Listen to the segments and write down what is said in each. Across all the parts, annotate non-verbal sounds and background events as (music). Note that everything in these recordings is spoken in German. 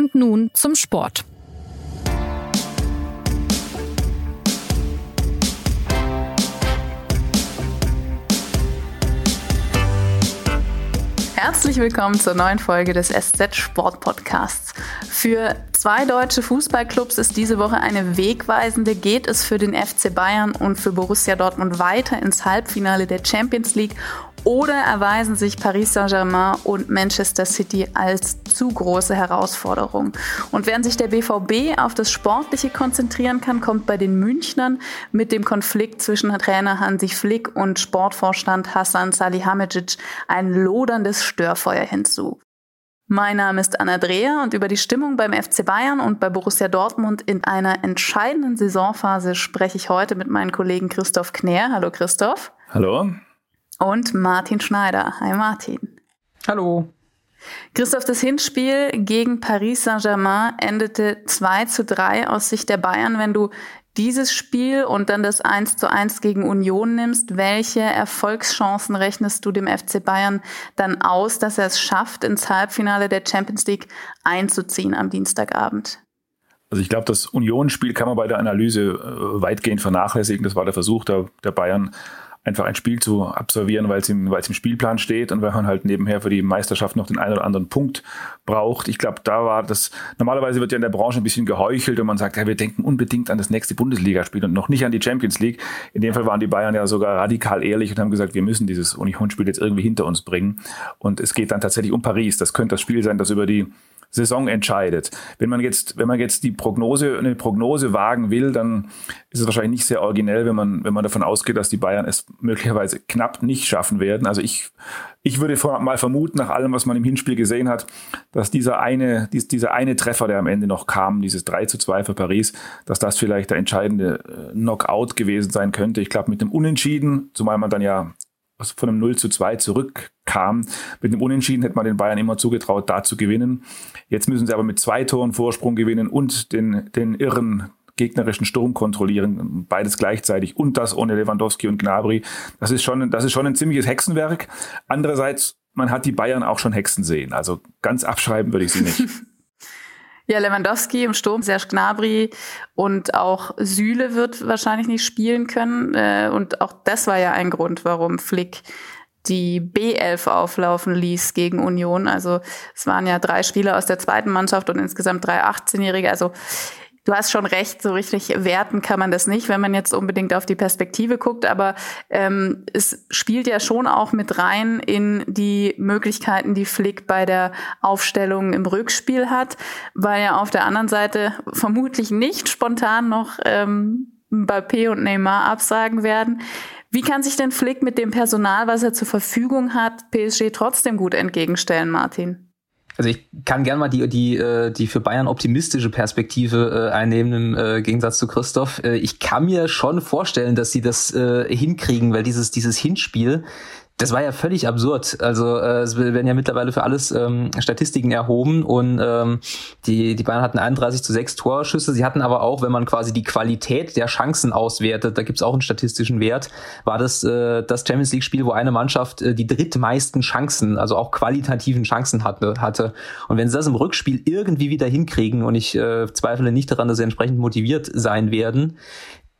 Und nun zum Sport. Herzlich willkommen zur neuen Folge des SZ Sport Podcasts. Für zwei deutsche Fußballclubs ist diese Woche eine wegweisende. Geht es für den FC Bayern und für Borussia Dortmund weiter ins Halbfinale der Champions League oder erweisen sich Paris Saint-Germain und Manchester City als zu große Herausforderung? Und während sich der BVB auf das Sportliche konzentrieren kann, kommt bei den Münchnern mit dem Konflikt zwischen Trainer Hansi Flick und Sportvorstand Hassan Salihamidzic ein loderndes Störfeuer hinzu. Mein Name ist Anna Dreher und über die Stimmung beim FC Bayern und bei Borussia Dortmund in einer entscheidenden Saisonphase spreche ich heute mit meinem Kollegen Christoph Knär. Hallo Christoph. Hallo und Martin Schneider. Hi Martin. Hallo. Christoph, das Hinspiel gegen Paris Saint-Germain endete 2 zu 3 aus Sicht der Bayern. Wenn du dieses Spiel und dann das 1 zu 1 gegen Union nimmst, welche Erfolgschancen rechnest du dem FC Bayern dann aus, dass er es schafft, ins Halbfinale der Champions League einzuziehen am Dienstagabend? Also ich glaube, das Union-Spiel kann man bei der Analyse äh, weitgehend vernachlässigen. Das war der Versuch der, der Bayern, einfach ein Spiel zu absolvieren, weil es im, im Spielplan steht und weil man halt nebenher für die Meisterschaft noch den einen oder anderen Punkt braucht. Ich glaube, da war das, normalerweise wird ja in der Branche ein bisschen geheuchelt und man sagt, ja, wir denken unbedingt an das nächste Bundesligaspiel und noch nicht an die Champions League. In dem Fall waren die Bayern ja sogar radikal ehrlich und haben gesagt, wir müssen dieses Union-Spiel jetzt irgendwie hinter uns bringen. Und es geht dann tatsächlich um Paris. Das könnte das Spiel sein, das über die Saison entscheidet. Wenn man jetzt, wenn man jetzt die Prognose, eine Prognose wagen will, dann ist es wahrscheinlich nicht sehr originell, wenn man, wenn man davon ausgeht, dass die Bayern es möglicherweise knapp nicht schaffen werden. Also ich, ich würde mal vermuten, nach allem, was man im Hinspiel gesehen hat, dass dieser eine, dieser eine Treffer, der am Ende noch kam, dieses 3 zu 2 für Paris, dass das vielleicht der entscheidende äh, Knockout gewesen sein könnte. Ich glaube, mit dem Unentschieden, zumal man dann ja von einem 0 zu 2 zurückkam. Mit dem Unentschieden hätte man den Bayern immer zugetraut, da zu gewinnen. Jetzt müssen sie aber mit zwei Toren Vorsprung gewinnen und den, den irren gegnerischen Sturm kontrollieren, beides gleichzeitig und das ohne Lewandowski und Gnabry. Das ist schon, das ist schon ein ziemliches Hexenwerk. Andererseits, man hat die Bayern auch schon Hexen sehen. Also ganz abschreiben würde ich sie nicht. (laughs) Ja, Lewandowski im Sturm, Serge Gnabry und auch Süle wird wahrscheinlich nicht spielen können. Äh, und auch das war ja ein Grund, warum Flick die B11 auflaufen ließ gegen Union. Also es waren ja drei Spieler aus der zweiten Mannschaft und insgesamt drei 18-Jährige. Also Du hast schon recht, so richtig werten kann man das nicht, wenn man jetzt unbedingt auf die Perspektive guckt, aber ähm, es spielt ja schon auch mit rein in die Möglichkeiten, die Flick bei der Aufstellung im Rückspiel hat, weil ja auf der anderen Seite vermutlich nicht spontan noch ähm, Mbappé und Neymar absagen werden. Wie kann sich denn Flick mit dem Personal, was er zur Verfügung hat, PSG trotzdem gut entgegenstellen, Martin? Also ich kann gern mal die, die, äh, die für Bayern optimistische Perspektive äh, einnehmen im äh, Gegensatz zu Christoph. Ich kann mir schon vorstellen, dass sie das hinkriegen, weil dieses, dieses Hinspiel, das war ja völlig absurd. Also äh, es werden ja mittlerweile für alles ähm, Statistiken erhoben und ähm, die, die Bayern hatten 31 zu 6 Torschüsse. Sie hatten aber auch, wenn man quasi die Qualität der Chancen auswertet, da gibt's auch einen statistischen Wert, war das äh, das Champions League-Spiel, wo eine Mannschaft äh, die drittmeisten Chancen, also auch qualitativen Chancen hatte, hatte. Und wenn sie das im Rückspiel irgendwie wieder hinkriegen, und ich äh, zweifle nicht daran, dass sie entsprechend motiviert sein werden,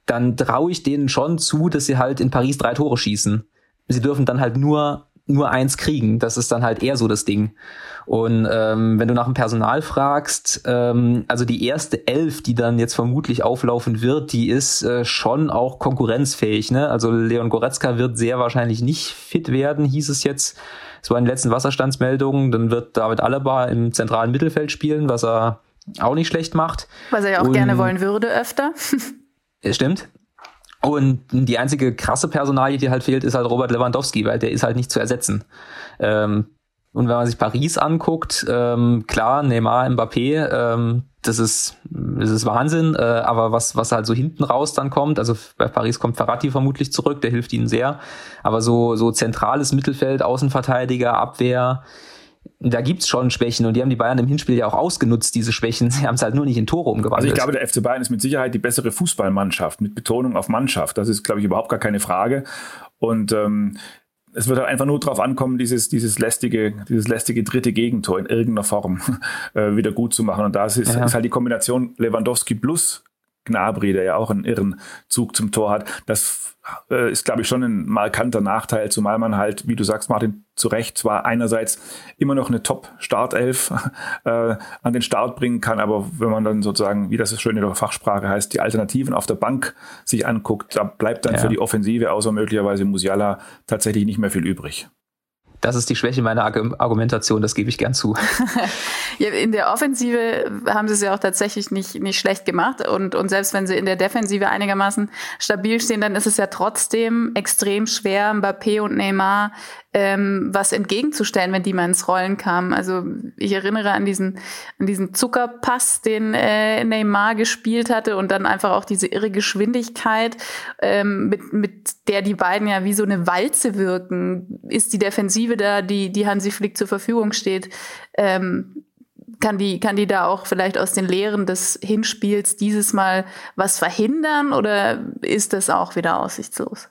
dann traue ich denen schon zu, dass sie halt in Paris drei Tore schießen sie dürfen dann halt nur nur eins kriegen. Das ist dann halt eher so das Ding. Und ähm, wenn du nach dem Personal fragst, ähm, also die erste Elf, die dann jetzt vermutlich auflaufen wird, die ist äh, schon auch konkurrenzfähig. Ne? Also Leon Goretzka wird sehr wahrscheinlich nicht fit werden, hieß es jetzt. Es war in den letzten Wasserstandsmeldungen. Dann wird David Alaba im zentralen Mittelfeld spielen, was er auch nicht schlecht macht. Was er ja auch Und, gerne wollen würde öfter. (laughs) Stimmt. Und die einzige krasse Personalie, die halt fehlt, ist halt Robert Lewandowski, weil der ist halt nicht zu ersetzen. Ähm, und wenn man sich Paris anguckt, ähm, klar, Neymar, Mbappé, ähm, das ist, das ist Wahnsinn, äh, aber was, was halt so hinten raus dann kommt, also bei Paris kommt Ferrati vermutlich zurück, der hilft ihnen sehr, aber so, so zentrales Mittelfeld, Außenverteidiger, Abwehr, da gibt's schon Schwächen und die haben die Bayern im Hinspiel ja auch ausgenutzt, diese Schwächen. Sie haben es halt nur nicht in Tore umgewandelt. Also ich glaube, der FC Bayern ist mit Sicherheit die bessere Fußballmannschaft, mit Betonung auf Mannschaft. Das ist, glaube ich, überhaupt gar keine Frage. Und ähm, es wird halt einfach nur darauf ankommen, dieses, dieses lästige, dieses lästige dritte Gegentor in irgendeiner Form (laughs) äh, wieder gut zu machen. Und da ist, ja. ist halt die Kombination Lewandowski plus Gnabry, der ja auch einen irren Zug zum Tor hat. Das äh, ist, glaube ich, schon ein markanter Nachteil, zumal man halt, wie du sagst, Martin, zu Recht zwar einerseits immer noch eine Top-Startelf (laughs) äh, an den Start bringen kann, aber wenn man dann sozusagen, wie das schön in der Fachsprache heißt, die Alternativen auf der Bank sich anguckt, da bleibt dann ja. für die Offensive außer möglicherweise Musiala tatsächlich nicht mehr viel übrig. Das ist die Schwäche meiner Argumentation, das gebe ich gern zu. (laughs) in der Offensive haben sie es ja auch tatsächlich nicht, nicht schlecht gemacht. Und, und selbst wenn sie in der Defensive einigermaßen stabil stehen, dann ist es ja trotzdem extrem schwer, Mbappé und Neymar ähm, was entgegenzustellen, wenn die mal ins Rollen kamen. Also ich erinnere an diesen, an diesen Zuckerpass, den äh, Neymar gespielt hatte und dann einfach auch diese irre Geschwindigkeit, ähm, mit, mit der die beiden ja wie so eine Walze wirken. Ist die Defensive da, die, die Hansi Flick zur Verfügung steht, ähm, kann die, kann die da auch vielleicht aus den Lehren des Hinspiels dieses Mal was verhindern oder ist das auch wieder aussichtslos?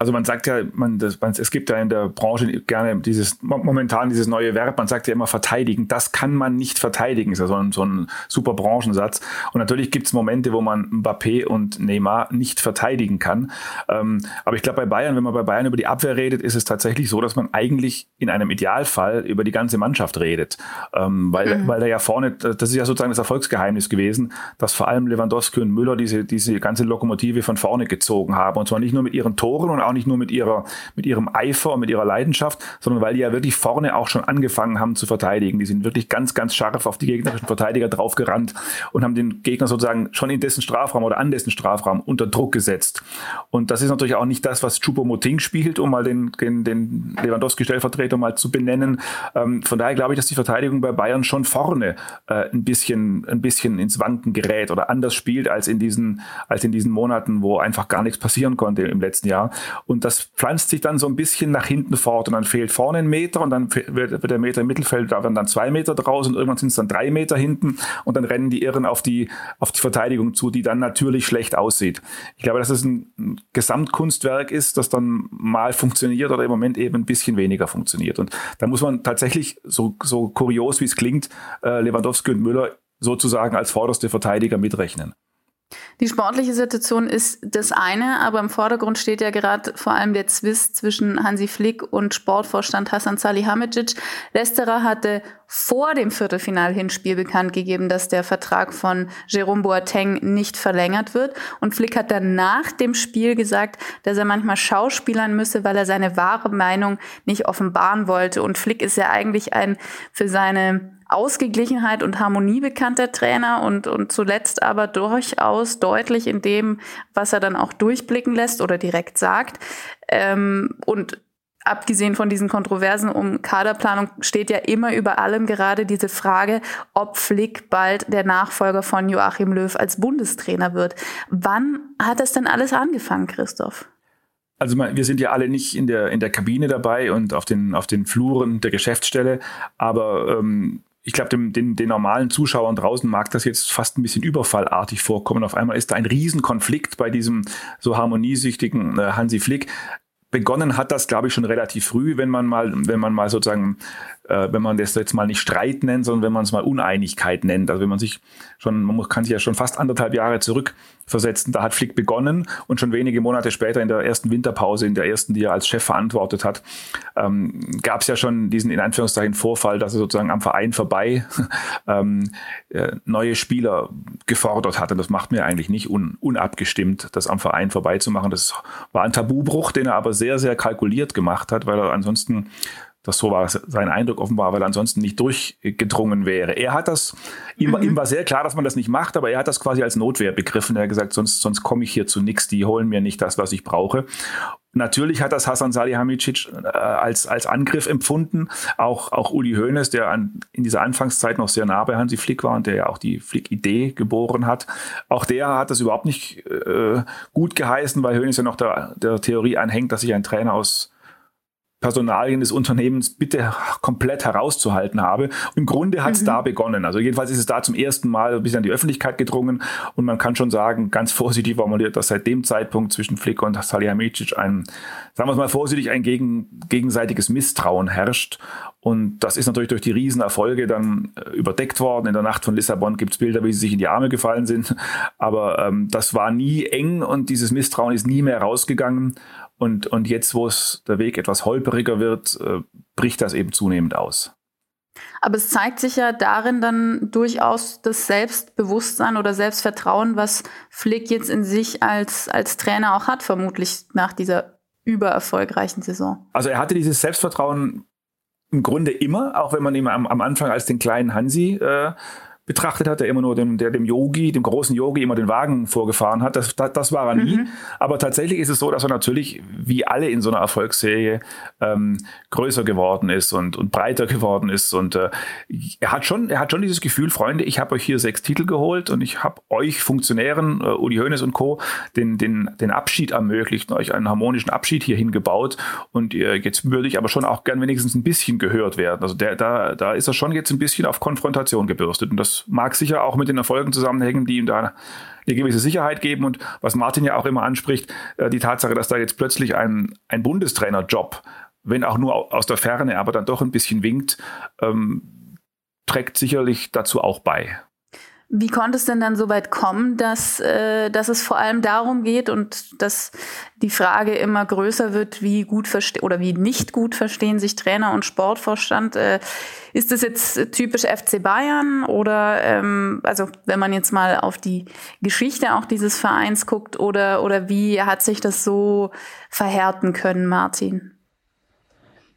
Also man sagt ja, man, das, man, es gibt ja in der Branche gerne dieses, momentan dieses neue Verb, man sagt ja immer verteidigen. Das kann man nicht verteidigen, ist ja so ein, so ein super Branchensatz. Und natürlich gibt es Momente, wo man Mbappé und Neymar nicht verteidigen kann. Ähm, aber ich glaube, bei Bayern, wenn man bei Bayern über die Abwehr redet, ist es tatsächlich so, dass man eigentlich in einem Idealfall über die ganze Mannschaft redet. Ähm, weil, mhm. weil da ja vorne, das ist ja sozusagen das Erfolgsgeheimnis gewesen, dass vor allem Lewandowski und Müller diese, diese ganze Lokomotive von vorne gezogen haben. Und zwar nicht nur mit ihren Toren und auch nicht nur mit ihrer, mit ihrem Eifer und mit ihrer Leidenschaft, sondern weil die ja wirklich vorne auch schon angefangen haben zu verteidigen. Die sind wirklich ganz, ganz scharf auf die gegnerischen Verteidiger draufgerannt und haben den Gegner sozusagen schon in dessen Strafraum oder an dessen Strafraum unter Druck gesetzt. Und das ist natürlich auch nicht das, was Choupo-Moting spielt, um mal den, den, den Lewandowski-Stellvertreter mal zu benennen. Ähm, von daher glaube ich, dass die Verteidigung bei Bayern schon vorne äh, ein bisschen, ein bisschen ins Wanken gerät oder anders spielt als in diesen, als in diesen Monaten, wo einfach gar nichts passieren konnte im letzten Jahr. Und das pflanzt sich dann so ein bisschen nach hinten fort und dann fehlt vorne ein Meter und dann wird, der Meter im Mittelfeld, da werden dann zwei Meter draus und irgendwann sind es dann drei Meter hinten und dann rennen die Irren auf die, auf die Verteidigung zu, die dann natürlich schlecht aussieht. Ich glaube, dass es ein Gesamtkunstwerk ist, das dann mal funktioniert oder im Moment eben ein bisschen weniger funktioniert. Und da muss man tatsächlich, so, so kurios wie es klingt, äh, Lewandowski und Müller sozusagen als vorderste Verteidiger mitrechnen. Die sportliche Situation ist das eine, aber im Vordergrund steht ja gerade vor allem der Zwist zwischen Hansi Flick und Sportvorstand Hassan Salihamidzic. Letzterer hatte vor dem Viertelfinal-Hinspiel bekannt gegeben, dass der Vertrag von Jerome Boateng nicht verlängert wird. Und Flick hat dann nach dem Spiel gesagt, dass er manchmal schauspielern müsse, weil er seine wahre Meinung nicht offenbaren wollte. Und Flick ist ja eigentlich ein für seine Ausgeglichenheit und Harmonie bekannter Trainer und, und zuletzt aber durchaus deutlich in dem, was er dann auch durchblicken lässt oder direkt sagt. Ähm, und abgesehen von diesen Kontroversen um Kaderplanung steht ja immer über allem gerade diese Frage, ob Flick bald der Nachfolger von Joachim Löw als Bundestrainer wird. Wann hat das denn alles angefangen, Christoph? Also wir sind ja alle nicht in der, in der Kabine dabei und auf den, auf den Fluren der Geschäftsstelle, aber ähm, ich glaube, den, den, den normalen Zuschauern draußen mag das jetzt fast ein bisschen überfallartig vorkommen. Auf einmal ist da ein Riesenkonflikt bei diesem so harmoniesüchtigen äh, Hansi Flick. Begonnen hat das, glaube ich, schon relativ früh, wenn man mal, wenn man mal sozusagen äh, wenn man das jetzt mal nicht Streit nennt, sondern wenn man es mal Uneinigkeit nennt. Also wenn man sich schon, man muss, kann sich ja schon fast anderthalb Jahre zurückversetzen, da hat Flick begonnen und schon wenige Monate später in der ersten Winterpause, in der ersten, die er als Chef verantwortet hat, ähm, gab es ja schon diesen in Anführungszeichen Vorfall, dass er sozusagen am Verein vorbei (laughs) ähm, äh, neue Spieler gefordert hat. Und das macht mir eigentlich nicht un, unabgestimmt, das am Verein vorbeizumachen. Das war ein Tabubruch, den er aber sehr, sehr kalkuliert gemacht hat, weil er ansonsten das so war sein Eindruck offenbar, weil er ansonsten nicht durchgedrungen wäre. Er hat das, ihm, mhm. ihm war sehr klar, dass man das nicht macht, aber er hat das quasi als Notwehr begriffen. Er hat gesagt, sonst, sonst komme ich hier zu nichts, die holen mir nicht das, was ich brauche. Natürlich hat das Hassan Salihamidzic äh, als, als Angriff empfunden. Auch, auch Uli Hoeneß, der an, in dieser Anfangszeit noch sehr nah bei Hansi Flick war und der ja auch die Flick-Idee geboren hat. Auch der hat das überhaupt nicht äh, gut geheißen, weil Hoeneß ja noch der, der Theorie anhängt, dass sich ein Trainer aus Personalien des Unternehmens bitte komplett herauszuhalten habe. Im Grunde hat es mhm. da begonnen. Also jedenfalls ist es da zum ersten Mal ein bisschen an die Öffentlichkeit gedrungen und man kann schon sagen, ganz vorsichtig formuliert, dass seit dem Zeitpunkt zwischen Flick und Salihamidzic ein, sagen wir es mal vorsichtig, ein gegen, gegenseitiges Misstrauen herrscht. Und das ist natürlich durch die Riesenerfolge dann äh, überdeckt worden. In der Nacht von Lissabon gibt es Bilder, wie sie sich in die Arme gefallen sind. Aber ähm, das war nie eng und dieses Misstrauen ist nie mehr rausgegangen. Und, und jetzt, wo es der Weg etwas holperiger wird, äh, bricht das eben zunehmend aus. Aber es zeigt sich ja darin dann durchaus das Selbstbewusstsein oder Selbstvertrauen, was Flick jetzt in sich als, als Trainer auch hat, vermutlich nach dieser übererfolgreichen Saison. Also er hatte dieses Selbstvertrauen im Grunde immer, auch wenn man ihn am, am Anfang als den kleinen Hansi äh, betrachtet hat, der immer nur dem, der dem Yogi, dem großen Yogi immer den Wagen vorgefahren hat. Das, das, das war er nie. Mhm. Aber tatsächlich ist es so, dass er natürlich, wie alle in so einer Erfolgsserie, ähm, größer geworden ist und, und breiter geworden ist. Und äh, er hat schon, er hat schon dieses Gefühl, Freunde, ich habe euch hier sechs Titel geholt und ich habe euch Funktionären, äh, Uli Hoeneß und Co., den, den, den Abschied ermöglicht, euch einen harmonischen Abschied hier hingebaut. Und äh, jetzt würde ich aber schon auch gern wenigstens ein bisschen gehört werden. Also der, da, da ist er schon jetzt ein bisschen auf Konfrontation gebürstet. Und das mag sicher auch mit den Erfolgen zusammenhängen, die ihm da eine gewisse Sicherheit geben. Und was Martin ja auch immer anspricht, äh, die Tatsache, dass da jetzt plötzlich ein, ein Bundestrainerjob, wenn auch nur aus der Ferne, aber dann doch ein bisschen winkt, ähm, trägt sicherlich dazu auch bei. Wie konnte es denn dann so weit kommen, dass, äh, dass es vor allem darum geht und dass die Frage immer größer wird, wie gut verstehen oder wie nicht gut verstehen sich Trainer und Sportvorstand? Äh, ist das jetzt typisch FC Bayern oder ähm, also wenn man jetzt mal auf die Geschichte auch dieses Vereins guckt oder oder wie hat sich das so verhärten können, Martin?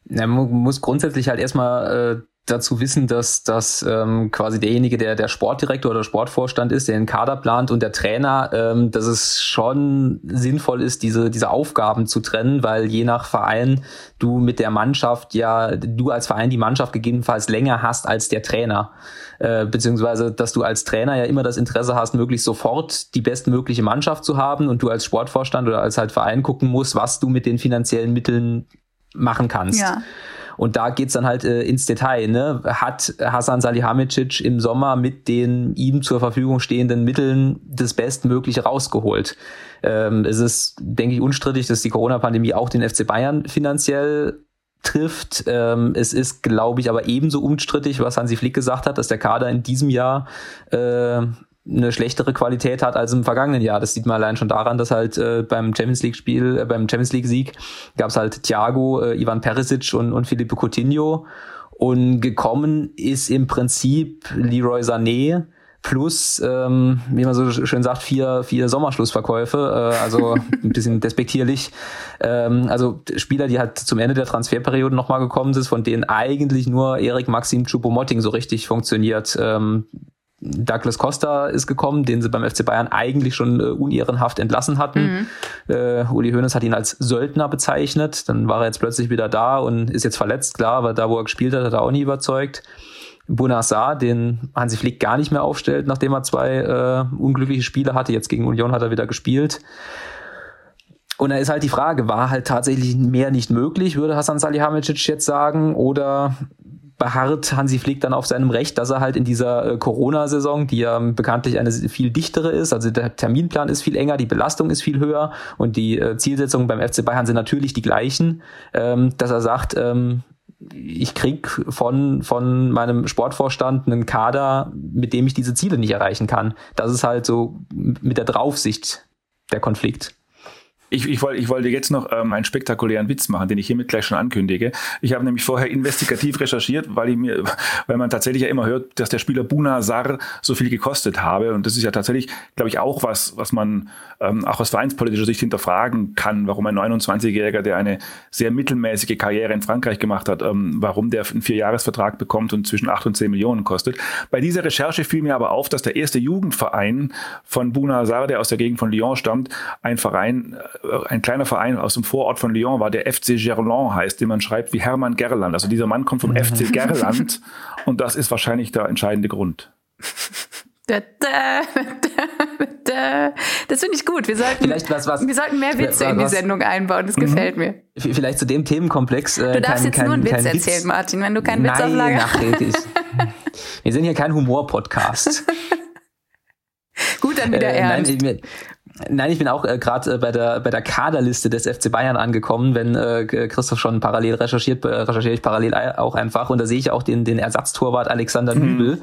Ja, man muss grundsätzlich halt erstmal äh, dazu wissen, dass, dass ähm, quasi derjenige, der der Sportdirektor oder Sportvorstand ist, der den Kader plant und der Trainer, ähm, dass es schon sinnvoll ist, diese, diese Aufgaben zu trennen, weil je nach Verein du mit der Mannschaft ja, du als Verein die Mannschaft gegebenenfalls länger hast als der Trainer. Äh, beziehungsweise, dass du als Trainer ja immer das Interesse hast, möglichst sofort die bestmögliche Mannschaft zu haben und du als Sportvorstand oder als halt Verein gucken musst, was du mit den finanziellen Mitteln machen kannst. Ja. Und da geht's dann halt äh, ins Detail. Ne? Hat Hasan Salihamidzic im Sommer mit den ihm zur Verfügung stehenden Mitteln das Bestmögliche rausgeholt? Ähm, es ist, denke ich, unstrittig, dass die Corona-Pandemie auch den FC Bayern finanziell trifft. Ähm, es ist, glaube ich, aber ebenso unstrittig, was Hansi Flick gesagt hat, dass der Kader in diesem Jahr äh, eine schlechtere Qualität hat als im vergangenen Jahr. Das sieht man allein schon daran, dass halt äh, beim Champions League Spiel, äh, beim Champions League Sieg gab es halt Thiago, äh, Ivan Perisic und, und Felipe Coutinho und gekommen ist im Prinzip Leroy Sané plus, ähm, wie man so schön sagt, vier, vier Sommerschlussverkäufe, äh, also (laughs) ein bisschen despektierlich. Ähm, also Spieler, die halt zum Ende der Transferperiode nochmal gekommen sind, von denen eigentlich nur Erik Maxim Choupo-Moting so richtig funktioniert. Ähm, Douglas Costa ist gekommen, den sie beim FC Bayern eigentlich schon äh, unehrenhaft entlassen hatten. Mhm. Äh, Uli Hoeneß hat ihn als Söldner bezeichnet. Dann war er jetzt plötzlich wieder da und ist jetzt verletzt, klar, aber da, wo er gespielt hat, hat er auch nie überzeugt. Bonassar, den Hansi Flick gar nicht mehr aufstellt, nachdem er zwei äh, unglückliche Spiele hatte. Jetzt gegen Union hat er wieder gespielt. Und da ist halt die Frage, war halt tatsächlich mehr nicht möglich, würde Hassan Salihamidzic jetzt sagen, oder beharrt Hansi Flick dann auf seinem Recht, dass er halt in dieser äh, Corona-Saison, die ja bekanntlich eine viel dichtere ist, also der Terminplan ist viel enger, die Belastung ist viel höher und die äh, Zielsetzungen beim FC Bayern sind natürlich die gleichen, ähm, dass er sagt, ähm, ich krieg von, von meinem Sportvorstand einen Kader, mit dem ich diese Ziele nicht erreichen kann. Das ist halt so mit der Draufsicht der Konflikt. Ich, ich, wollte, ich wollte jetzt noch ähm, einen spektakulären Witz machen, den ich hiermit gleich schon ankündige. Ich habe nämlich vorher investigativ recherchiert, weil ich mir, weil man tatsächlich ja immer hört, dass der Spieler Buna Sar so viel gekostet habe. Und das ist ja tatsächlich, glaube ich, auch was, was man ähm, auch aus vereinspolitischer Sicht hinterfragen kann, warum ein 29-Jähriger, der eine sehr mittelmäßige Karriere in Frankreich gemacht hat, ähm, warum der einen Vierjahresvertrag bekommt und zwischen 8 und 10 Millionen kostet. Bei dieser Recherche fiel mir aber auf, dass der erste Jugendverein von Buna Sar, der aus der Gegend von Lyon stammt, ein Verein äh, ein kleiner Verein aus dem Vorort von Lyon war, der FC Gerland heißt, den man schreibt wie Hermann Gerland. Also dieser Mann kommt vom FC Gerland und das ist wahrscheinlich der entscheidende Grund. Das finde ich gut. Wir sollten, vielleicht was, was, wir sollten mehr Witze was, in die Sendung einbauen. Das mhm. gefällt mir. Vielleicht zu dem Themenkomplex. Äh, du darfst kein, jetzt kein, nur einen Witz erzählen, Witz. Martin, wenn du keinen Witz auf Lager hast. wir sind hier kein Humor-Podcast. (laughs) Gut, dann wieder äh, ernst. Nein, Nein, ich bin auch äh, gerade äh, bei der bei der Kaderliste des FC Bayern angekommen. Wenn äh, Christoph schon parallel recherchiert, äh, recherchiere ich parallel auch einfach und da sehe ich auch den den Ersatztorwart Alexander mhm. Nübel,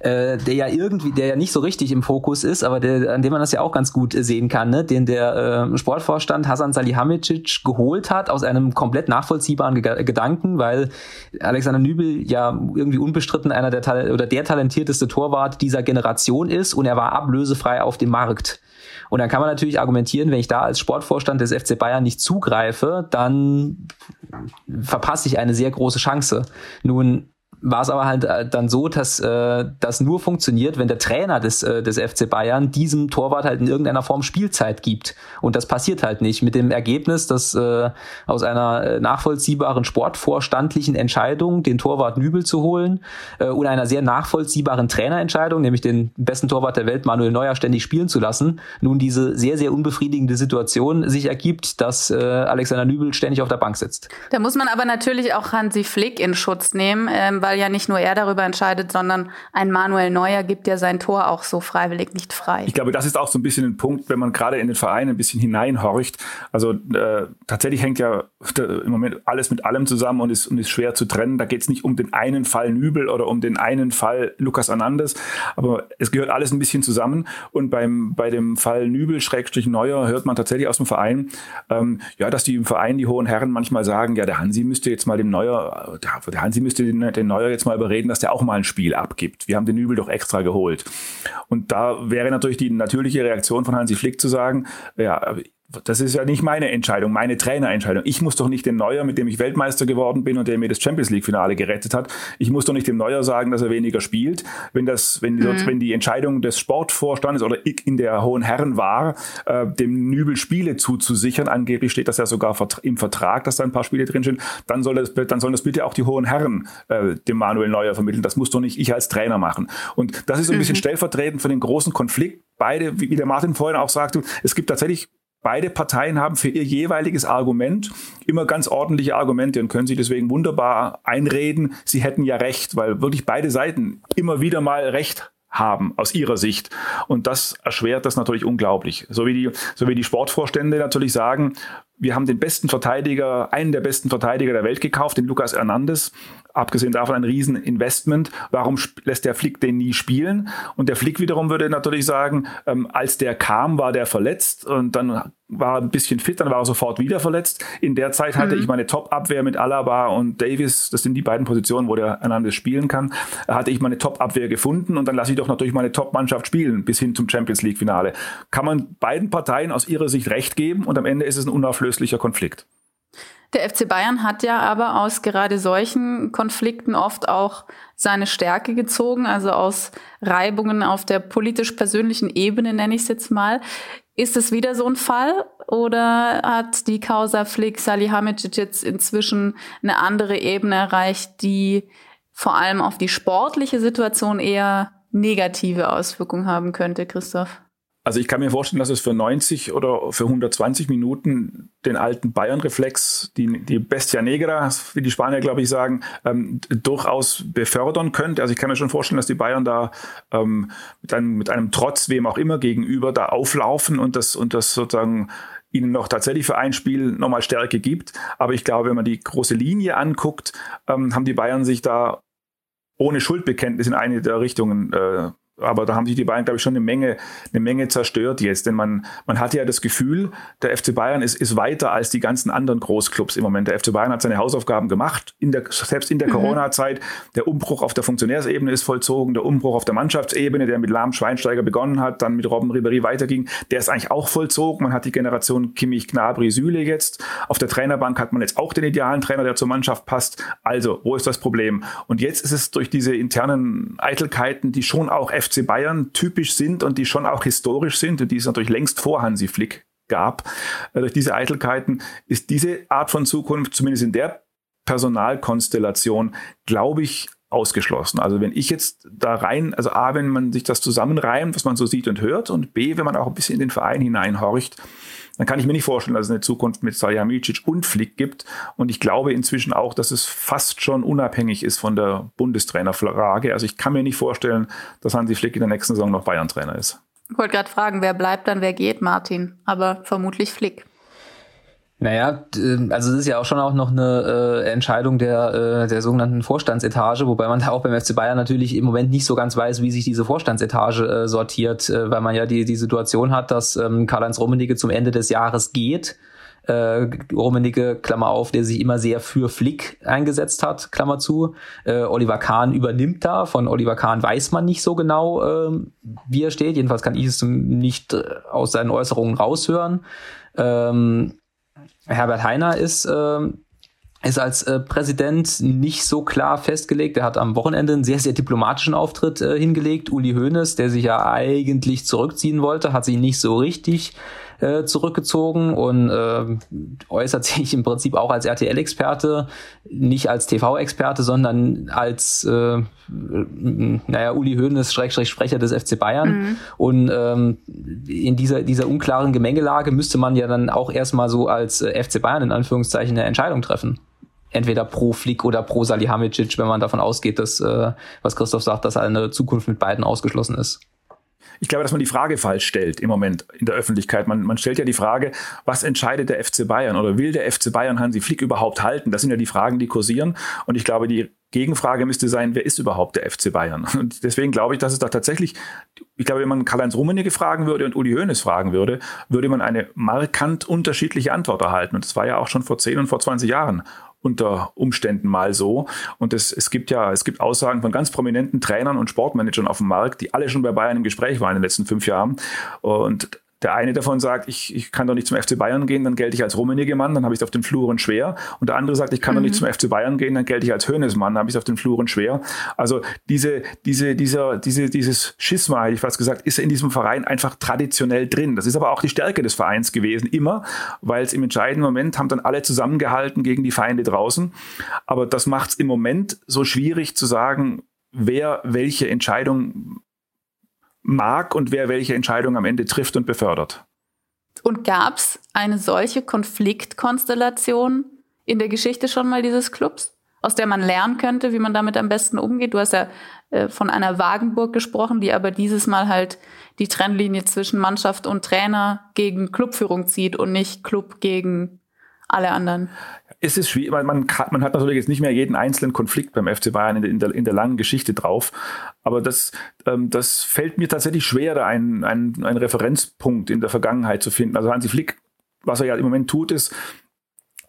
äh, der ja irgendwie, der ja nicht so richtig im Fokus ist, aber der, an dem man das ja auch ganz gut äh, sehen kann, ne? den der äh, Sportvorstand Hasan Salihamidzic geholt hat aus einem komplett nachvollziehbaren Ge Gedanken, weil Alexander Nübel ja irgendwie unbestritten einer der oder der talentierteste Torwart dieser Generation ist und er war ablösefrei auf dem Markt. Und dann kann man natürlich argumentieren, wenn ich da als Sportvorstand des FC Bayern nicht zugreife, dann verpasse ich eine sehr große Chance. Nun war es aber halt äh, dann so, dass äh, das nur funktioniert, wenn der Trainer des, äh, des FC Bayern diesem Torwart halt in irgendeiner Form Spielzeit gibt. Und das passiert halt nicht. Mit dem Ergebnis, dass äh, aus einer äh, nachvollziehbaren sportvorstandlichen Entscheidung, den Torwart Nübel zu holen, äh, und einer sehr nachvollziehbaren Trainerentscheidung, nämlich den besten Torwart der Welt, Manuel Neuer, ständig spielen zu lassen, nun diese sehr, sehr unbefriedigende Situation sich ergibt, dass äh, Alexander Nübel ständig auf der Bank sitzt. Da muss man aber natürlich auch Hansi Flick in Schutz nehmen, ähm, weil ja nicht nur er darüber entscheidet, sondern ein Manuel Neuer gibt ja sein Tor auch so freiwillig nicht frei. Ich glaube, das ist auch so ein bisschen ein Punkt, wenn man gerade in den Verein ein bisschen hineinhorcht. Also äh, tatsächlich hängt ja im Moment alles mit allem zusammen und ist, und ist schwer zu trennen. Da geht es nicht um den einen Fall Nübel oder um den einen Fall Lukas Anandes, aber es gehört alles ein bisschen zusammen. Und beim, bei dem Fall Nübel Schrägstrich Neuer hört man tatsächlich aus dem Verein, ähm, ja, dass die im Verein die hohen Herren manchmal sagen, ja, der Hansi müsste jetzt mal dem Neuer, der, der Hansi müsste den, den Neuer jetzt mal überreden, dass der auch mal ein Spiel abgibt. Wir haben den Übel doch extra geholt. Und da wäre natürlich die natürliche Reaktion von Hansi Flick zu sagen, ja, das ist ja nicht meine Entscheidung, meine Trainerentscheidung. Ich muss doch nicht den Neuer, mit dem ich Weltmeister geworden bin und der mir das Champions League Finale gerettet hat, ich muss doch nicht dem Neuer sagen, dass er weniger spielt. Wenn das, wenn, mhm. wenn die Entscheidung des Sportvorstandes oder in der Hohen Herren war, äh, dem Nübel Spiele zuzusichern, angeblich steht das ja sogar im Vertrag, dass da ein paar Spiele drin sind, dann soll das, dann sollen das bitte auch die Hohen Herren äh, dem Manuel Neuer vermitteln. Das muss doch nicht ich als Trainer machen. Und das ist so ein bisschen mhm. stellvertretend für den großen Konflikt. Beide, wie der Martin vorhin auch sagte, es gibt tatsächlich Beide Parteien haben für ihr jeweiliges Argument immer ganz ordentliche Argumente und können sich deswegen wunderbar einreden, sie hätten ja recht, weil wirklich beide Seiten immer wieder mal recht haben aus ihrer Sicht. Und das erschwert das natürlich unglaublich. So wie die, so wie die Sportvorstände natürlich sagen, wir haben den besten Verteidiger, einen der besten Verteidiger der Welt gekauft, den Lucas Hernandez. Abgesehen davon ein Rieseninvestment. Warum lässt der Flick den nie spielen? Und der Flick wiederum würde natürlich sagen, ähm, als der kam, war der verletzt und dann war ein bisschen fit, dann war er sofort wieder verletzt. In der Zeit hatte mhm. ich meine Top-Abwehr mit Alaba und Davis, das sind die beiden Positionen, wo der Hernandez spielen kann, hatte ich meine Top-Abwehr gefunden und dann lasse ich doch natürlich meine Top-Mannschaft spielen bis hin zum Champions League-Finale. Kann man beiden Parteien aus ihrer Sicht recht geben und am Ende ist es ein unauflöslicher Konflikt. Der FC Bayern hat ja aber aus gerade solchen Konflikten oft auch seine Stärke gezogen, also aus Reibungen auf der politisch-persönlichen Ebene, nenne ich es jetzt mal. Ist es wieder so ein Fall oder hat die Causa Flick Salihamidzic jetzt inzwischen eine andere Ebene erreicht, die vor allem auf die sportliche Situation eher negative Auswirkungen haben könnte, Christoph? Also ich kann mir vorstellen, dass es für 90 oder für 120 Minuten den alten Bayern-Reflex, die, die Bestia Negra, wie die Spanier, glaube ich, sagen, ähm, durchaus befördern könnte. Also ich kann mir schon vorstellen, dass die Bayern da ähm, mit, einem, mit einem Trotz, wem auch immer, gegenüber da auflaufen und das, und das sozusagen ihnen noch tatsächlich für ein Spiel nochmal Stärke gibt. Aber ich glaube, wenn man die große Linie anguckt, ähm, haben die Bayern sich da ohne Schuldbekenntnis in eine der Richtungen äh, aber da haben sich die Bayern, glaube ich, schon eine Menge, eine Menge zerstört jetzt. Denn man, man hatte ja das Gefühl, der FC Bayern ist, ist weiter als die ganzen anderen Großclubs im Moment. Der FC Bayern hat seine Hausaufgaben gemacht, in der, selbst in der mhm. Corona-Zeit. Der Umbruch auf der Funktionärsebene ist vollzogen, der Umbruch auf der Mannschaftsebene, der mit Lahm Schweinsteiger begonnen hat, dann mit Robben Ribéry weiterging, der ist eigentlich auch vollzogen. Man hat die Generation Kimmich, Gnabry, Süle jetzt. Auf der Trainerbank hat man jetzt auch den idealen Trainer, der zur Mannschaft passt. Also, wo ist das Problem? Und jetzt ist es durch diese internen Eitelkeiten, die schon auch FC FC Bayern typisch sind und die schon auch historisch sind und die es natürlich längst vor Hansi Flick gab. Äh, durch diese Eitelkeiten ist diese Art von Zukunft, zumindest in der Personalkonstellation, glaube ich, ausgeschlossen. Also wenn ich jetzt da rein, also A, wenn man sich das zusammenreimt, was man so sieht und hört, und B, wenn man auch ein bisschen in den Verein hineinhorcht, dann kann ich mir nicht vorstellen, dass es eine Zukunft mit Salihamidzic und Flick gibt. Und ich glaube inzwischen auch, dass es fast schon unabhängig ist von der Bundestrainerfrage. Also ich kann mir nicht vorstellen, dass Hansi Flick in der nächsten Saison noch Bayern-Trainer ist. Ich wollte gerade fragen, wer bleibt dann, wer geht, Martin. Aber vermutlich Flick. Naja, also es ist ja auch schon auch noch eine äh, Entscheidung der, äh, der sogenannten Vorstandsetage, wobei man da auch beim FC Bayern natürlich im Moment nicht so ganz weiß, wie sich diese Vorstandsetage äh, sortiert, äh, weil man ja die, die Situation hat, dass ähm, Karl-Heinz Rummenigge zum Ende des Jahres geht. Äh, Rummenigge, Klammer auf, der sich immer sehr für Flick eingesetzt hat, Klammer zu. Äh, Oliver Kahn übernimmt da. Von Oliver Kahn weiß man nicht so genau, äh, wie er steht. Jedenfalls kann ich es nicht äh, aus seinen Äußerungen raushören. Ähm, Herbert Heiner ist, äh, ist als äh, Präsident nicht so klar festgelegt. Er hat am Wochenende einen sehr, sehr diplomatischen Auftritt äh, hingelegt. Uli Hoeneß, der sich ja eigentlich zurückziehen wollte, hat sich nicht so richtig äh, zurückgezogen und äh, äußert (laughs) sich im Prinzip auch als RTL-Experte, nicht als TV-Experte, sondern als äh, naja, Uli Hoeneß, Schrägstrich Sprecher des FC Bayern. Mhm. Und ähm, in dieser, dieser unklaren Gemengelage müsste man ja dann auch erstmal so als äh, FC Bayern in Anführungszeichen eine Entscheidung treffen entweder pro Flick oder pro Salihamidzic, wenn man davon ausgeht, dass, äh, was Christoph sagt, dass eine Zukunft mit beiden ausgeschlossen ist. Ich glaube, dass man die Frage falsch stellt im Moment in der Öffentlichkeit. Man, man stellt ja die Frage, was entscheidet der FC Bayern oder will der FC Bayern Hansi Flick überhaupt halten? Das sind ja die Fragen, die kursieren. Und ich glaube, die Gegenfrage müsste sein, wer ist überhaupt der FC Bayern? Und deswegen glaube ich, dass es da tatsächlich, ich glaube, wenn man Karl-Heinz Rummenigge fragen würde und Uli Hoeneß fragen würde, würde man eine markant unterschiedliche Antwort erhalten. Und das war ja auch schon vor 10 und vor 20 Jahren unter Umständen mal so. Und es, es gibt ja, es gibt Aussagen von ganz prominenten Trainern und Sportmanagern auf dem Markt, die alle schon bei Bayern im Gespräch waren in den letzten fünf Jahren. Und der eine davon sagt, ich, ich kann doch nicht zum FC Bayern gehen, dann gelte ich als Rummenigge-Mann, dann habe ich es auf den Fluren schwer. Und der andere sagt, ich kann mhm. doch nicht mhm. zum FC Bayern gehen, dann gelte ich als Hönes-Mann, dann habe ich es auf den Fluren schwer. Also diese, diese, dieser, diese, dieses Schisma, hätte ich fast gesagt, ist in diesem Verein einfach traditionell drin. Das ist aber auch die Stärke des Vereins gewesen, immer, weil es im entscheidenden Moment haben dann alle zusammengehalten gegen die Feinde draußen. Aber das macht es im Moment so schwierig zu sagen, wer welche Entscheidung mag und wer welche Entscheidung am Ende trifft und befördert. Und gab es eine solche Konfliktkonstellation in der Geschichte schon mal dieses Clubs, aus der man lernen könnte, wie man damit am besten umgeht? Du hast ja äh, von einer Wagenburg gesprochen, die aber dieses Mal halt die Trennlinie zwischen Mannschaft und Trainer gegen Clubführung zieht und nicht Club gegen alle anderen es ist schwierig, man, man, man hat natürlich jetzt nicht mehr jeden einzelnen Konflikt beim FC Bayern in der, in der, langen Geschichte drauf, aber das, ähm, das fällt mir tatsächlich schwer, da einen, einen, einen Referenzpunkt in der Vergangenheit zu finden. Also Hansi Flick, was er ja im Moment tut, ist,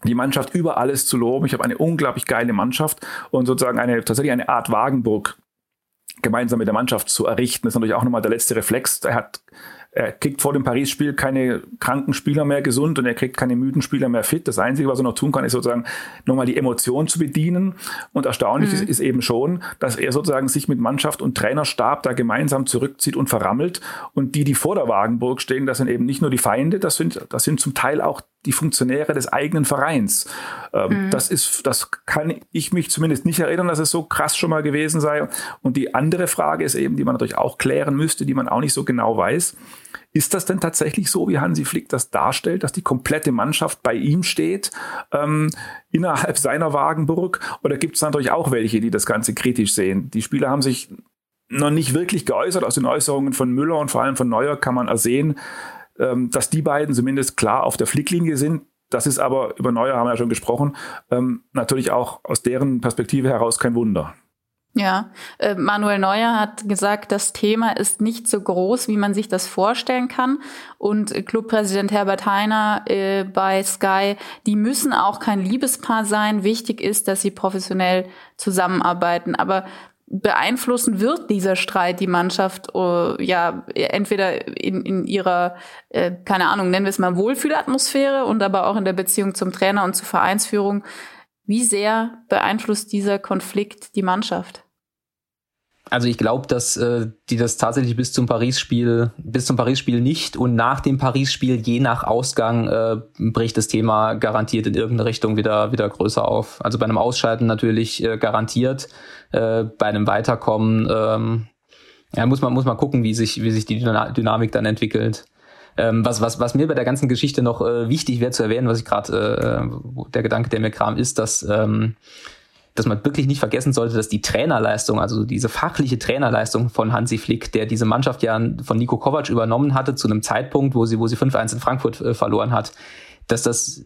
die Mannschaft über alles zu loben. Ich habe eine unglaublich geile Mannschaft und sozusagen eine tatsächlich eine Art Wagenburg gemeinsam mit der Mannschaft zu errichten. Das ist natürlich auch nochmal der letzte Reflex. Er hat er kriegt vor dem Paris-Spiel keine kranken Spieler mehr gesund und er kriegt keine müden Spieler mehr fit. Das Einzige, was er noch tun kann, ist sozusagen nochmal die Emotion zu bedienen. Und erstaunlich mhm. ist, ist, eben schon, dass er sozusagen sich mit Mannschaft und Trainerstab da gemeinsam zurückzieht und verrammelt. Und die, die vor der Wagenburg stehen, das sind eben nicht nur die Feinde, das sind, das sind zum Teil auch die Funktionäre des eigenen Vereins. Ähm, mhm. Das ist, das kann ich mich zumindest nicht erinnern, dass es so krass schon mal gewesen sei. Und die andere Frage ist eben, die man natürlich auch klären müsste, die man auch nicht so genau weiß. Ist das denn tatsächlich so, wie Hansi Flick das darstellt, dass die komplette Mannschaft bei ihm steht, ähm, innerhalb seiner Wagenburg? Oder gibt es natürlich auch welche, die das Ganze kritisch sehen? Die Spieler haben sich noch nicht wirklich geäußert. Aus den Äußerungen von Müller und vor allem von Neuer kann man ersehen, ähm, dass die beiden zumindest klar auf der Flicklinie sind. Das ist aber, über Neuer haben wir ja schon gesprochen, ähm, natürlich auch aus deren Perspektive heraus kein Wunder. Ja, äh, Manuel Neuer hat gesagt, das Thema ist nicht so groß, wie man sich das vorstellen kann. Und Clubpräsident Herbert Heiner äh, bei Sky, die müssen auch kein Liebespaar sein. Wichtig ist, dass sie professionell zusammenarbeiten. Aber beeinflussen wird dieser Streit die Mannschaft uh, ja entweder in, in ihrer äh, keine Ahnung nennen wir es mal Wohlfühlatmosphäre und aber auch in der Beziehung zum Trainer und zur Vereinsführung. Wie sehr beeinflusst dieser Konflikt die Mannschaft? Also ich glaube, dass äh, die das tatsächlich bis zum Paris-Spiel, bis zum Paris-Spiel nicht und nach dem Paris-Spiel je nach Ausgang äh, bricht das Thema garantiert in irgendeine Richtung wieder wieder größer auf. Also bei einem Ausschalten natürlich äh, garantiert, äh, bei einem Weiterkommen ähm, ja, muss man muss man gucken, wie sich wie sich die Dynamik dann entwickelt. Ähm, was, was, was mir bei der ganzen Geschichte noch äh, wichtig wäre zu erwähnen, was ich gerade, äh, der Gedanke, der mir kam, ist, dass ähm, dass man wirklich nicht vergessen sollte, dass die Trainerleistung, also diese fachliche Trainerleistung von Hansi Flick, der diese Mannschaft ja von Nico Kovac übernommen hatte zu einem Zeitpunkt, wo sie, wo sie 5-1 in Frankfurt äh, verloren hat, dass das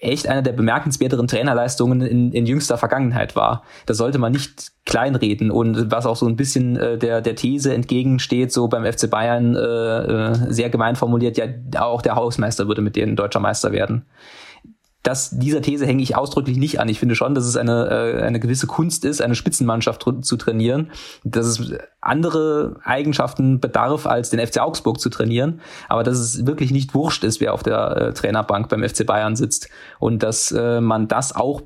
echt eine der bemerkenswerteren Trainerleistungen in, in jüngster Vergangenheit war. Das sollte man nicht kleinreden und was auch so ein bisschen äh, der, der These entgegensteht, so beim FC Bayern äh, äh, sehr gemein formuliert, ja, auch der Hausmeister würde mit denen deutscher Meister werden das, dieser These hänge ich ausdrücklich nicht an. Ich finde schon, dass es eine, äh, eine gewisse Kunst ist, eine Spitzenmannschaft zu trainieren, dass es andere Eigenschaften bedarf, als den FC Augsburg zu trainieren, aber dass es wirklich nicht wurscht ist, wer auf der äh, Trainerbank beim FC Bayern sitzt und dass äh, man das auch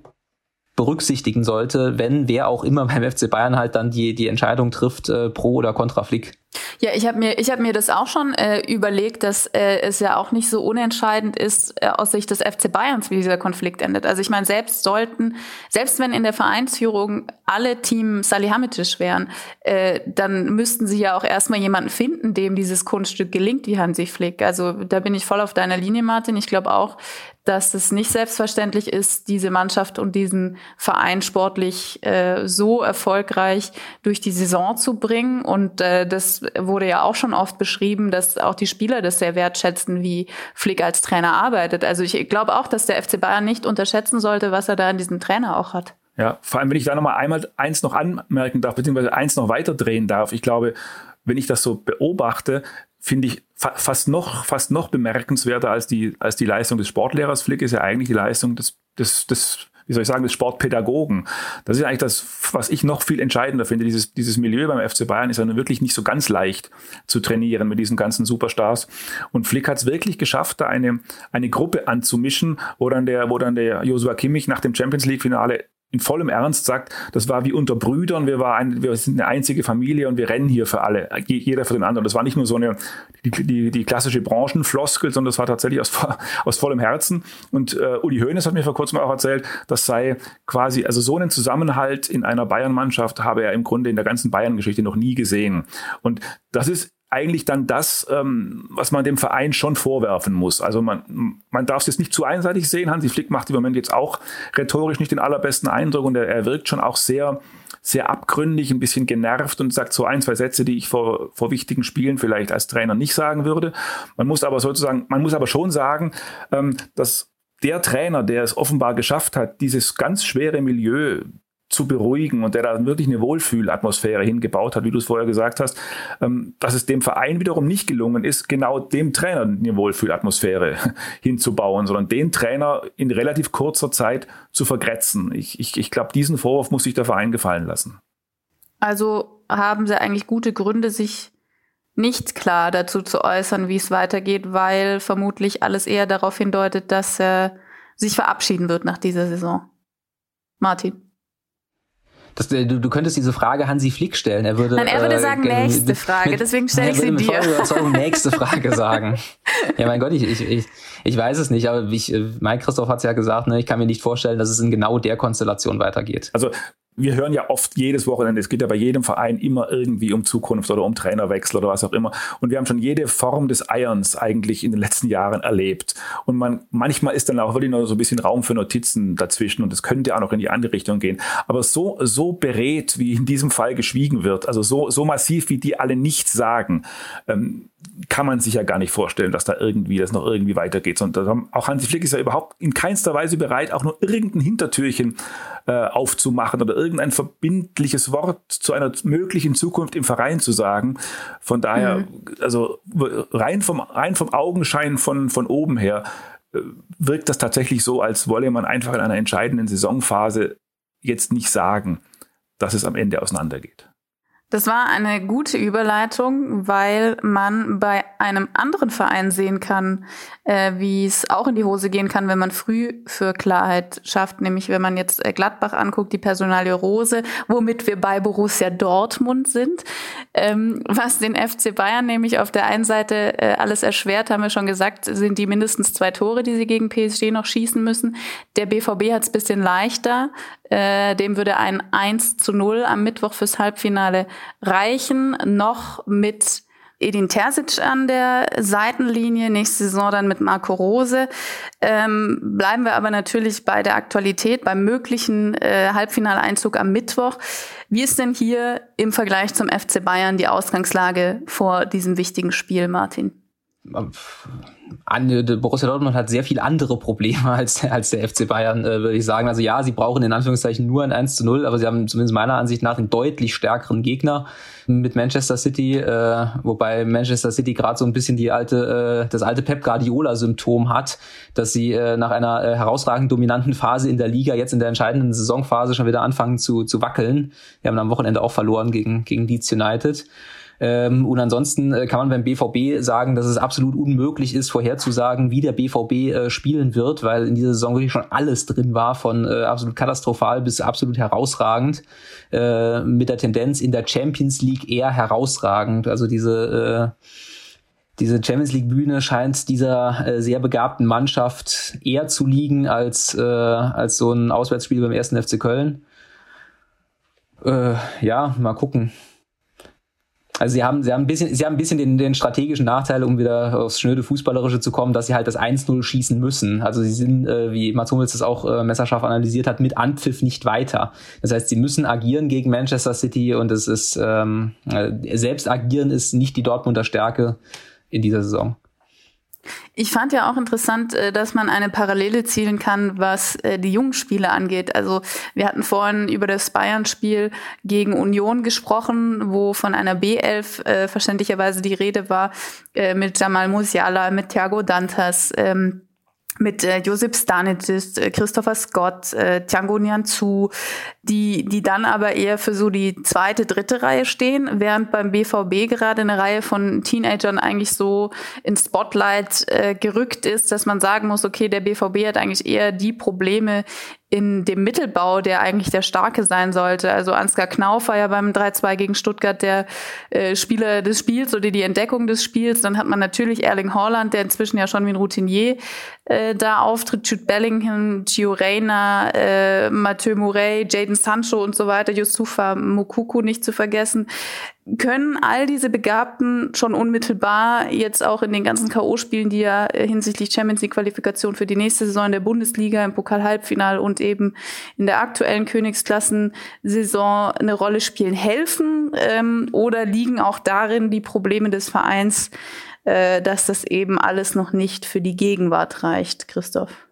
berücksichtigen sollte, wenn wer auch immer beim FC Bayern halt dann die, die Entscheidung trifft, äh, pro oder contra Flick. Ja, ich habe mir, ich hab mir das auch schon äh, überlegt, dass äh, es ja auch nicht so unentscheidend ist äh, aus Sicht des FC Bayerns, wie dieser Konflikt endet. Also ich meine, selbst sollten, selbst wenn in der Vereinsführung alle Team Salihamidzic wären, äh, dann müssten sie ja auch erstmal jemanden finden, dem dieses Kunststück gelingt, wie Hansi Flick. Also da bin ich voll auf deiner Linie, Martin. Ich glaube auch, dass es nicht selbstverständlich ist, diese Mannschaft und diesen Verein sportlich äh, so erfolgreich durch die Saison zu bringen. Und äh, das wurde ja auch schon oft beschrieben, dass auch die Spieler das sehr wertschätzen, wie Flick als Trainer arbeitet. Also ich glaube auch, dass der FC Bayern nicht unterschätzen sollte, was er da in diesem Trainer auch hat. Ja, vor allem, wenn ich da nochmal einmal eins noch anmerken darf, beziehungsweise eins noch weiter drehen darf. Ich glaube, wenn ich das so beobachte, finde ich fa fast noch, fast noch bemerkenswerter als die, als die Leistung des Sportlehrers. Flick ist ja eigentlich die Leistung des, des, des wie soll ich sagen, des Sportpädagogen. Das ist eigentlich das, was ich noch viel entscheidender finde. Dieses, dieses Milieu beim FC Bayern ist ja wirklich nicht so ganz leicht zu trainieren mit diesen ganzen Superstars. Und Flick hat es wirklich geschafft, da eine, eine Gruppe anzumischen, wo dann der, wo dann der Joshua Kimmich nach dem Champions League Finale in vollem Ernst sagt, das war wie unter Brüdern, wir, war ein, wir sind eine einzige Familie und wir rennen hier für alle, jeder für den anderen. Das war nicht nur so eine die, die, die klassische Branchenfloskel, sondern das war tatsächlich aus, (laughs) aus vollem Herzen. Und äh, Uli Hoeneß hat mir vor kurzem auch erzählt, das sei quasi, also so einen Zusammenhalt in einer Bayern-Mannschaft habe er im Grunde in der ganzen Bayern-Geschichte noch nie gesehen. Und das ist eigentlich dann das, ähm, was man dem Verein schon vorwerfen muss. Also man, man darf es jetzt nicht zu einseitig sehen. Hansi Flick macht im Moment jetzt auch rhetorisch nicht den allerbesten Eindruck und er, er wirkt schon auch sehr, sehr abgründig, ein bisschen genervt und sagt so ein, zwei Sätze, die ich vor, vor wichtigen Spielen vielleicht als Trainer nicht sagen würde. Man muss aber sozusagen, man muss aber schon sagen, ähm, dass der Trainer, der es offenbar geschafft hat, dieses ganz schwere Milieu zu beruhigen und der da wirklich eine Wohlfühlatmosphäre hingebaut hat, wie du es vorher gesagt hast, ähm, dass es dem Verein wiederum nicht gelungen ist, genau dem Trainer eine Wohlfühlatmosphäre (laughs) hinzubauen, sondern den Trainer in relativ kurzer Zeit zu vergrätzen. Ich, ich, ich glaube, diesen Vorwurf muss sich der Verein gefallen lassen. Also haben sie eigentlich gute Gründe, sich nicht klar dazu zu äußern, wie es weitergeht, weil vermutlich alles eher darauf hindeutet, dass er sich verabschieden wird nach dieser Saison. Martin. Das, äh, du, du könntest diese Frage Hansi Flick stellen. Er würde, Nein, er würde äh, sagen, äh, nächste Frage, deswegen stelle ich sie dir. Er würde Überzeugung nächste Frage (laughs) sagen. ja, mein Gott, ich, ich, ich, ich weiß es nicht, aber ich, äh, Mike Christoph hat es ja gesagt, ne, ich kann mir nicht vorstellen, dass es in genau der Konstellation weitergeht. Also wir hören ja oft jedes Wochenende, es geht ja bei jedem Verein immer irgendwie um Zukunft oder um Trainerwechsel oder was auch immer. Und wir haben schon jede Form des Eierns eigentlich in den letzten Jahren erlebt. Und man, manchmal ist dann auch wirklich noch so ein bisschen Raum für Notizen dazwischen und es könnte auch noch in die andere Richtung gehen. Aber so, so berät, wie in diesem Fall geschwiegen wird, also so, so massiv, wie die alle nichts sagen, ähm, kann man sich ja gar nicht vorstellen, dass da irgendwie das noch irgendwie weitergeht. Und auch Hansi Flick ist ja überhaupt in keinster Weise bereit, auch nur irgendein Hintertürchen äh, aufzumachen oder irgendein verbindliches Wort zu einer möglichen Zukunft im Verein zu sagen. Von daher, mhm. also rein vom, rein vom Augenschein von, von oben her, äh, wirkt das tatsächlich so, als wolle man einfach in einer entscheidenden Saisonphase jetzt nicht sagen, dass es am Ende auseinandergeht. Das war eine gute Überleitung, weil man bei einem anderen Verein sehen kann, äh, wie es auch in die Hose gehen kann, wenn man früh für Klarheit schafft. Nämlich wenn man jetzt äh, Gladbach anguckt, die Personalie Rose, womit wir bei Borussia Dortmund sind. Ähm, was den FC Bayern nämlich auf der einen Seite äh, alles erschwert, haben wir schon gesagt, sind die mindestens zwei Tore, die sie gegen PSG noch schießen müssen. Der BVB hat es bisschen leichter. Äh, dem würde ein 1 zu 0 am Mittwoch fürs Halbfinale reichen. Noch mit Edin Terzic an der Seitenlinie, nächste Saison dann mit Marco Rose. Ähm, bleiben wir aber natürlich bei der Aktualität, beim möglichen äh, Halbfinaleinzug am Mittwoch. Wie ist denn hier im Vergleich zum FC Bayern die Ausgangslage vor diesem wichtigen Spiel, Martin? Borussia Dortmund hat sehr viele andere Probleme (laughs) als, als der FC Bayern, äh, würde ich sagen. Also ja, sie brauchen in Anführungszeichen nur ein 1 zu 0, aber sie haben zumindest meiner Ansicht nach einen deutlich stärkeren Gegner mit Manchester City, äh, wobei Manchester City gerade so ein bisschen die alte, äh, das alte Pep Guardiola-Symptom hat, dass sie äh, nach einer äh, herausragend dominanten Phase in der Liga jetzt in der entscheidenden Saisonphase schon wieder anfangen zu, zu wackeln. Wir haben am Wochenende auch verloren gegen, gegen Leeds United. Ähm, und ansonsten äh, kann man beim BVB sagen, dass es absolut unmöglich ist, vorherzusagen, wie der BVB äh, spielen wird, weil in dieser Saison wirklich schon alles drin war, von äh, absolut katastrophal bis absolut herausragend, äh, mit der Tendenz in der Champions League eher herausragend. Also diese äh, diese Champions League Bühne scheint dieser äh, sehr begabten Mannschaft eher zu liegen als äh, als so ein Auswärtsspiel beim ersten FC Köln. Äh, ja, mal gucken. Also sie haben, sie haben ein bisschen, sie haben ein bisschen den, den strategischen Nachteil, um wieder aufs schnöde Fußballerische zu kommen, dass sie halt das 1-0 schießen müssen. Also sie sind, äh, wie Mats Hummels das auch äh, messerscharf analysiert hat, mit Anpfiff nicht weiter. Das heißt, sie müssen agieren gegen Manchester City und es ist ähm, äh, selbst agieren ist nicht die Dortmunder Stärke in dieser Saison. Ich fand ja auch interessant, äh, dass man eine Parallele zielen kann, was äh, die jungen Spiele angeht. Also wir hatten vorhin über das Bayern-Spiel gegen Union gesprochen, wo von einer B11 äh, verständlicherweise die Rede war, äh, mit Jamal Musiala, mit Thiago Dantas, ähm, mit äh, Josip Stanicic, äh, Christopher Scott, äh, Thiago Nianzu, die, die dann aber eher für so die zweite, dritte Reihe stehen, während beim BVB gerade eine Reihe von Teenagern eigentlich so ins Spotlight äh, gerückt ist, dass man sagen muss, okay, der BVB hat eigentlich eher die Probleme in dem Mittelbau, der eigentlich der Starke sein sollte. Also Ansgar Knauf war ja beim 3-2 gegen Stuttgart der äh, Spieler des Spiels oder die Entdeckung des Spiels. Dann hat man natürlich Erling Haaland, der inzwischen ja schon wie ein Routinier äh, da auftritt. Jude Bellingham, Gio Reyna, äh, Mathieu Mouret, Jaden Sancho und so weiter, Yusufa Mukuku nicht zu vergessen können all diese Begabten schon unmittelbar jetzt auch in den ganzen K.O.-Spielen, die ja äh, hinsichtlich Champions League-Qualifikation für die nächste Saison in der Bundesliga, im Pokal-Halbfinal und eben in der aktuellen Königsklassen-Saison eine Rolle spielen, helfen? Ähm, oder liegen auch darin die Probleme des Vereins, äh, dass das eben alles noch nicht für die Gegenwart reicht, Christoph?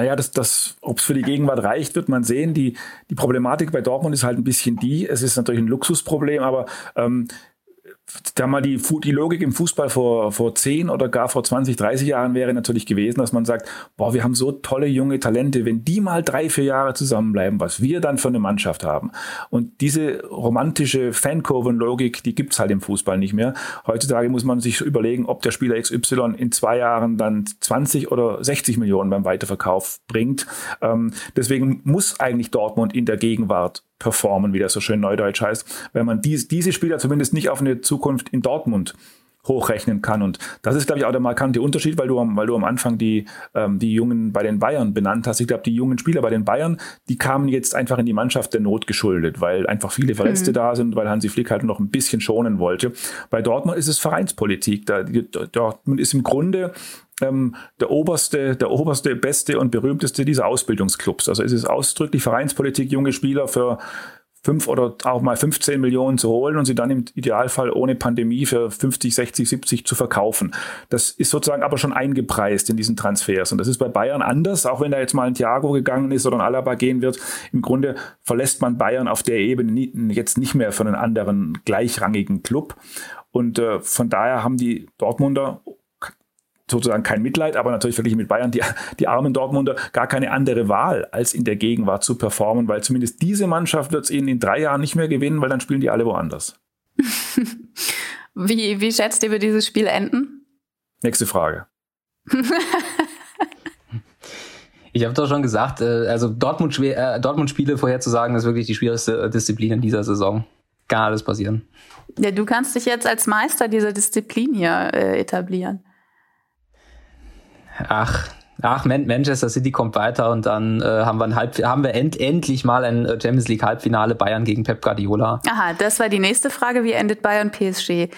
Naja, das, das, ob es für die Gegenwart reicht, wird man sehen. Die, die Problematik bei Dortmund ist halt ein bisschen die, es ist natürlich ein Luxusproblem, aber ähm, da mal die, die Logik im Fußball vor, vor 10 oder gar vor 20, 30 Jahren wäre natürlich gewesen, dass man sagt, boah, wir haben so tolle junge Talente, wenn die mal drei, vier Jahre zusammenbleiben, was wir dann für eine Mannschaft haben. Und diese romantische Fankurven-Logik, die gibt's halt im Fußball nicht mehr. Heutzutage muss man sich überlegen, ob der Spieler XY in zwei Jahren dann 20 oder 60 Millionen beim Weiterverkauf bringt. Ähm, deswegen muss eigentlich Dortmund in der Gegenwart performen, wie das so schön neudeutsch heißt, wenn man dies, diese Spieler zumindest nicht auf eine Zukunft in Dortmund hochrechnen kann. Und das ist, glaube ich, auch der markante Unterschied, weil du am, weil du am Anfang die, ähm, die Jungen bei den Bayern benannt hast. Ich glaube, die jungen Spieler bei den Bayern, die kamen jetzt einfach in die Mannschaft der Not geschuldet, weil einfach viele Verletzte mhm. da sind, weil Hansi Flick halt noch ein bisschen schonen wollte. Bei Dortmund ist es Vereinspolitik. Da, Dortmund ist im Grunde ähm, der oberste, der oberste, beste und berühmteste dieser Ausbildungsclubs. Also es ist ausdrücklich Vereinspolitik, junge Spieler für fünf oder auch mal 15 Millionen zu holen und sie dann im Idealfall ohne Pandemie für 50, 60, 70 zu verkaufen. Das ist sozusagen aber schon eingepreist in diesen Transfers. Und das ist bei Bayern anders, auch wenn da jetzt mal ein Thiago gegangen ist oder ein Alaba gehen wird. Im Grunde verlässt man Bayern auf der Ebene nie, jetzt nicht mehr für einen anderen gleichrangigen Club. Und äh, von daher haben die Dortmunder sozusagen kein Mitleid, aber natürlich verglichen mit Bayern, die, die armen Dortmunder, gar keine andere Wahl, als in der Gegenwart zu performen, weil zumindest diese Mannschaft wird es ihnen in drei Jahren nicht mehr gewinnen, weil dann spielen die alle woanders. (laughs) wie, wie schätzt ihr, wird dieses Spiel enden? Nächste Frage. (laughs) Ich habe doch schon gesagt, äh, also Dortmund, äh, Dortmund Spiele vorherzusagen, ist wirklich die schwierigste äh, Disziplin in dieser Saison. Kann alles passieren. Ja, du kannst dich jetzt als Meister dieser Disziplin hier äh, etablieren. Ach, ach, Manchester City kommt weiter und dann äh, haben wir, ein Halb haben wir end endlich mal ein äh, Champions League Halbfinale Bayern gegen Pep Guardiola. Aha, das war die nächste Frage. Wie endet Bayern PSG?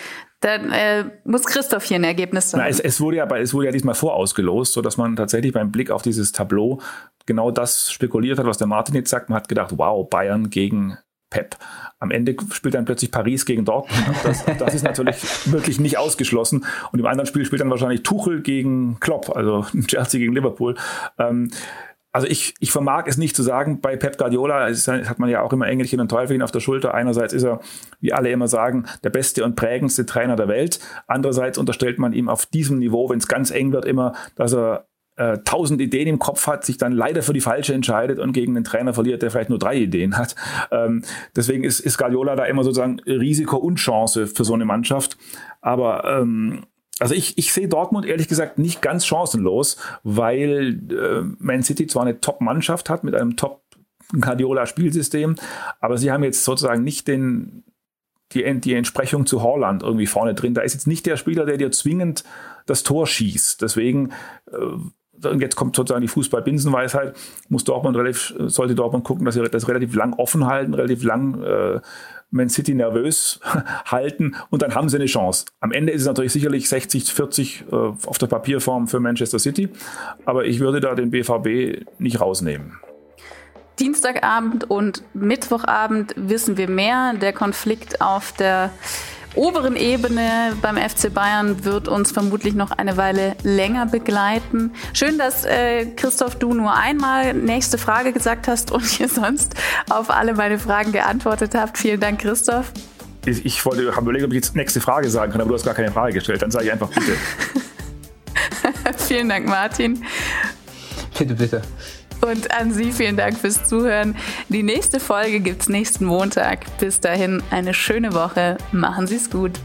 Dann äh, muss Christoph hier ein Ergebnis sagen. es, es, wurde ja, es wurde ja diesmal vorausgelost, sodass man tatsächlich beim Blick auf dieses Tableau genau das spekuliert hat, was der Martin jetzt sagt. Man hat gedacht, wow, Bayern gegen Pep. Am Ende spielt dann plötzlich Paris gegen Dortmund. Das, das ist natürlich wirklich nicht ausgeschlossen. Und im anderen Spiel spielt dann wahrscheinlich Tuchel gegen Klopp, also (laughs) Chelsea gegen Liverpool. Ähm, also ich, ich vermag es nicht zu sagen, bei Pep Guardiola ist, hat man ja auch immer Engelchen und Teufelchen auf der Schulter. Einerseits ist er, wie alle immer sagen, der beste und prägendste Trainer der Welt. Andererseits unterstellt man ihm auf diesem Niveau, wenn es ganz eng wird, immer, dass er äh, tausend Ideen im Kopf hat, sich dann leider für die falsche entscheidet und gegen einen Trainer verliert, der vielleicht nur drei Ideen hat. Ähm, deswegen ist, ist Guardiola da immer sozusagen Risiko und Chance für so eine Mannschaft. Aber ähm, also ich, ich sehe Dortmund ehrlich gesagt nicht ganz chancenlos, weil äh, Man City zwar eine Top-Mannschaft hat mit einem Top Guardiola-Spielsystem, aber sie haben jetzt sozusagen nicht den, die, die Entsprechung zu Holland irgendwie vorne drin. Da ist jetzt nicht der Spieler, der dir zwingend das Tor schießt. Deswegen äh, und jetzt kommt sozusagen die Fußball-Binsenweisheit, muss Dortmund relativ, sollte Dortmund gucken, dass sie das relativ lang offen halten, relativ lang äh, man City nervös (laughs) halten und dann haben sie eine Chance. Am Ende ist es natürlich sicherlich 60, 40 äh, auf der Papierform für Manchester City, aber ich würde da den BVB nicht rausnehmen. Dienstagabend und Mittwochabend wissen wir mehr. Der Konflikt auf der oberen Ebene beim FC Bayern wird uns vermutlich noch eine Weile länger begleiten. Schön, dass äh, Christoph du nur einmal nächste Frage gesagt hast und ihr sonst auf alle meine Fragen geantwortet habt. Vielen Dank, Christoph. Ich, ich wollte, habe überlegt, ob ich jetzt nächste Frage sagen kann, aber du hast gar keine Frage gestellt. Dann sage ich einfach bitte. (laughs) Vielen Dank, Martin. Bitte, bitte. Und an Sie vielen Dank fürs Zuhören. Die nächste Folge gibt es nächsten Montag. Bis dahin eine schöne Woche. Machen Sie es gut.